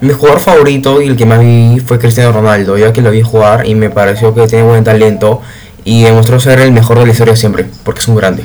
Mi jugador favorito y el que más vi fue Cristiano Ronaldo, ya que lo vi jugar y me pareció que tiene buen talento y demostró ser el mejor de la historia siempre, porque es un grande.